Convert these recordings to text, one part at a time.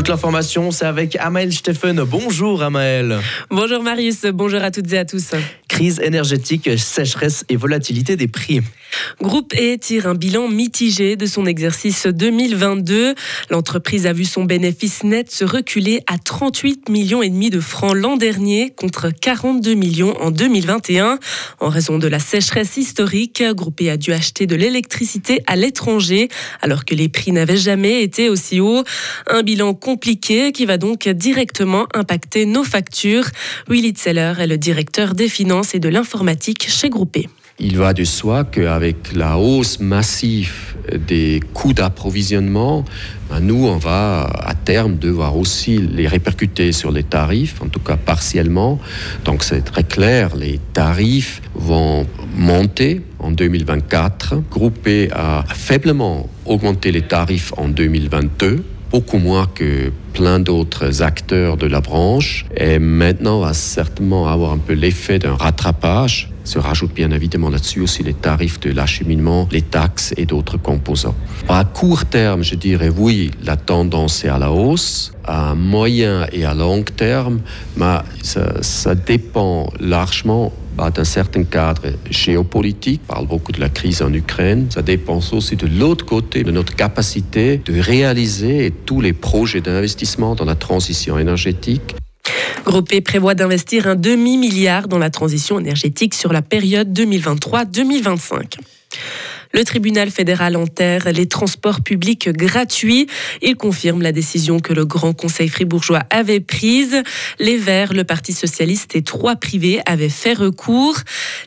toute l'information, c'est avec Amael Steffen. Bonjour Amael. Bonjour Marius, bonjour à toutes et à tous. Crise énergétique, sécheresse et volatilité des prix. Groupe E tire un bilan mitigé de son exercice 2022. L'entreprise a vu son bénéfice net se reculer à 38 millions et demi de francs l'an dernier contre 42 millions en 2021. En raison de la sécheresse historique, Groupe E a dû acheter de l'électricité à l'étranger alors que les prix n'avaient jamais été aussi hauts. Un bilan compliqué qui va donc directement impacter nos factures. Willy Zeller est le directeur des finances et de l'informatique chez Groupé. Il va de soi qu'avec la hausse massive des coûts d'approvisionnement, ben, nous, on va à terme devoir aussi les répercuter sur les tarifs, en tout cas partiellement. Donc c'est très clair, les tarifs vont monter en 2024. Groupé a faiblement augmenté les tarifs en 2022 beaucoup moins que plein d'autres acteurs de la branche. Et maintenant, on va certainement avoir un peu l'effet d'un rattrapage. Se rajoute bien évidemment là-dessus aussi les tarifs de l'acheminement, les taxes et d'autres composants. À court terme, je dirais oui, la tendance est à la hausse. À moyen et à long terme, ça dépend largement d'un certain cadre géopolitique, on parle beaucoup de la crise en Ukraine. Ça dépend aussi de l'autre côté de notre capacité de réaliser tous les projets d'investissement dans la transition énergétique. Groupé prévoit d'investir un demi-milliard dans la transition énergétique sur la période 2023-2025. Le tribunal fédéral enterre les transports publics gratuits. Il confirme la décision que le Grand Conseil fribourgeois avait prise. Les Verts, le Parti socialiste et trois privés avaient fait recours.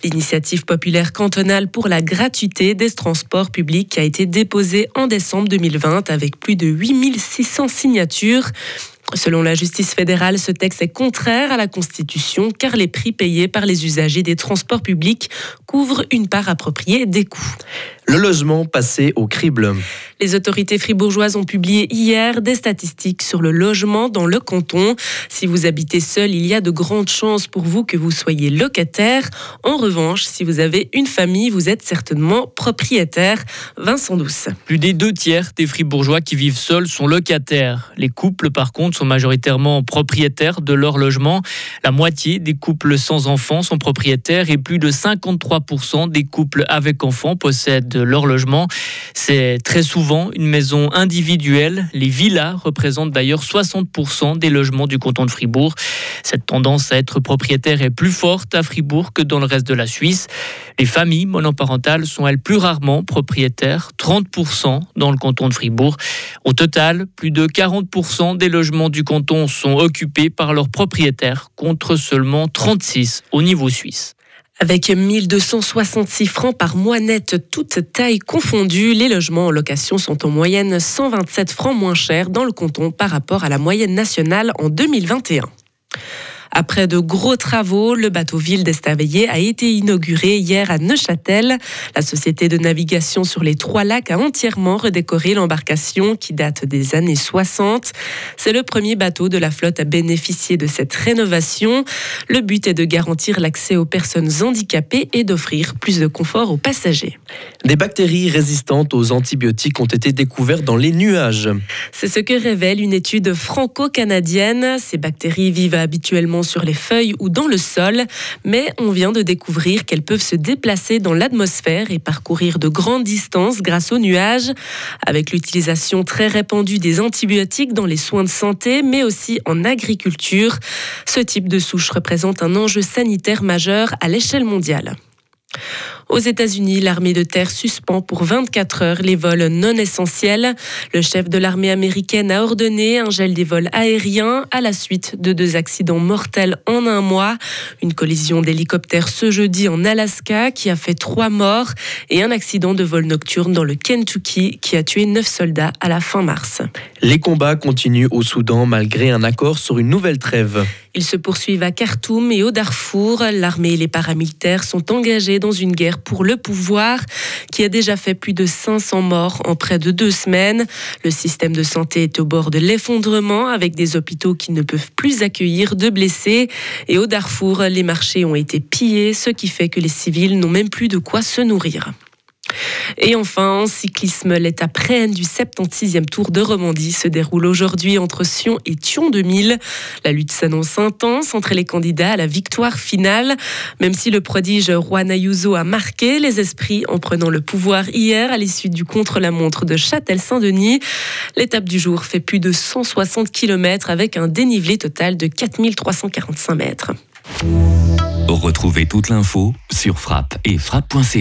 L'initiative populaire cantonale pour la gratuité des transports publics a été déposée en décembre 2020 avec plus de 8600 signatures. Selon la justice fédérale, ce texte est contraire à la Constitution car les prix payés par les usagers des transports publics couvrent une part appropriée des coûts. Le logement passé au crible. Les autorités fribourgeoises ont publié hier des statistiques sur le logement dans le canton. Si vous habitez seul, il y a de grandes chances pour vous que vous soyez locataire. En revanche, si vous avez une famille, vous êtes certainement propriétaire. Vincent Douce. Plus des deux tiers des fribourgeois qui vivent seuls sont locataires. Les couples, par contre, sont majoritairement propriétaires de leur logement. La moitié des couples sans enfants sont propriétaires et plus de 53% des couples avec enfants possèdent leur logement. C'est très souvent une maison individuelle. Les villas représentent d'ailleurs 60% des logements du canton de Fribourg. Cette tendance à être propriétaire est plus forte à Fribourg que dans le reste de la Suisse. Les familles monoparentales sont elles plus rarement propriétaires, 30% dans le canton de Fribourg. Au total, plus de 40% des logements du canton sont occupés par leurs propriétaires, contre seulement 36 au niveau suisse. Avec 1266 francs par mois net, toutes tailles confondues, les logements en location sont en moyenne 127 francs moins chers dans le canton par rapport à la moyenne nationale en 2021. Après de gros travaux, le bateau ville d'Estaveillé a été inauguré hier à Neuchâtel. La société de navigation sur les trois lacs a entièrement redécoré l'embarcation qui date des années 60. C'est le premier bateau de la flotte à bénéficier de cette rénovation. Le but est de garantir l'accès aux personnes handicapées et d'offrir plus de confort aux passagers. Des bactéries résistantes aux antibiotiques ont été découvertes dans les nuages. C'est ce que révèle une étude franco-canadienne. Ces bactéries vivent habituellement sur les feuilles ou dans le sol, mais on vient de découvrir qu'elles peuvent se déplacer dans l'atmosphère et parcourir de grandes distances grâce aux nuages. Avec l'utilisation très répandue des antibiotiques dans les soins de santé, mais aussi en agriculture, ce type de souche représente un enjeu sanitaire majeur à l'échelle mondiale. Aux États-Unis, l'armée de terre suspend pour 24 heures les vols non essentiels. Le chef de l'armée américaine a ordonné un gel des vols aériens à la suite de deux accidents mortels en un mois. Une collision d'hélicoptère ce jeudi en Alaska qui a fait trois morts et un accident de vol nocturne dans le Kentucky qui a tué neuf soldats à la fin mars. Les combats continuent au Soudan malgré un accord sur une nouvelle trêve. Ils se poursuivent à Khartoum et au Darfour. L'armée et les paramilitaires sont engagés dans une guerre pour le pouvoir qui a déjà fait plus de 500 morts en près de deux semaines. Le système de santé est au bord de l'effondrement avec des hôpitaux qui ne peuvent plus accueillir de blessés. Et au Darfour, les marchés ont été pillés, ce qui fait que les civils n'ont même plus de quoi se nourrir. Et enfin, en cyclisme, l'étape reine du 76e Tour de Romandie se déroule aujourd'hui entre Sion et Thion 2000. La lutte s'annonce intense entre les candidats à la victoire finale. Même si le prodige Juan Ayuso a marqué les esprits en prenant le pouvoir hier à l'issue du contre-la-montre de Châtel-Saint-Denis, l'étape du jour fait plus de 160 km avec un dénivelé total de 4345 mètres. Retrouvez toute l'info sur frappe et frappe.ch.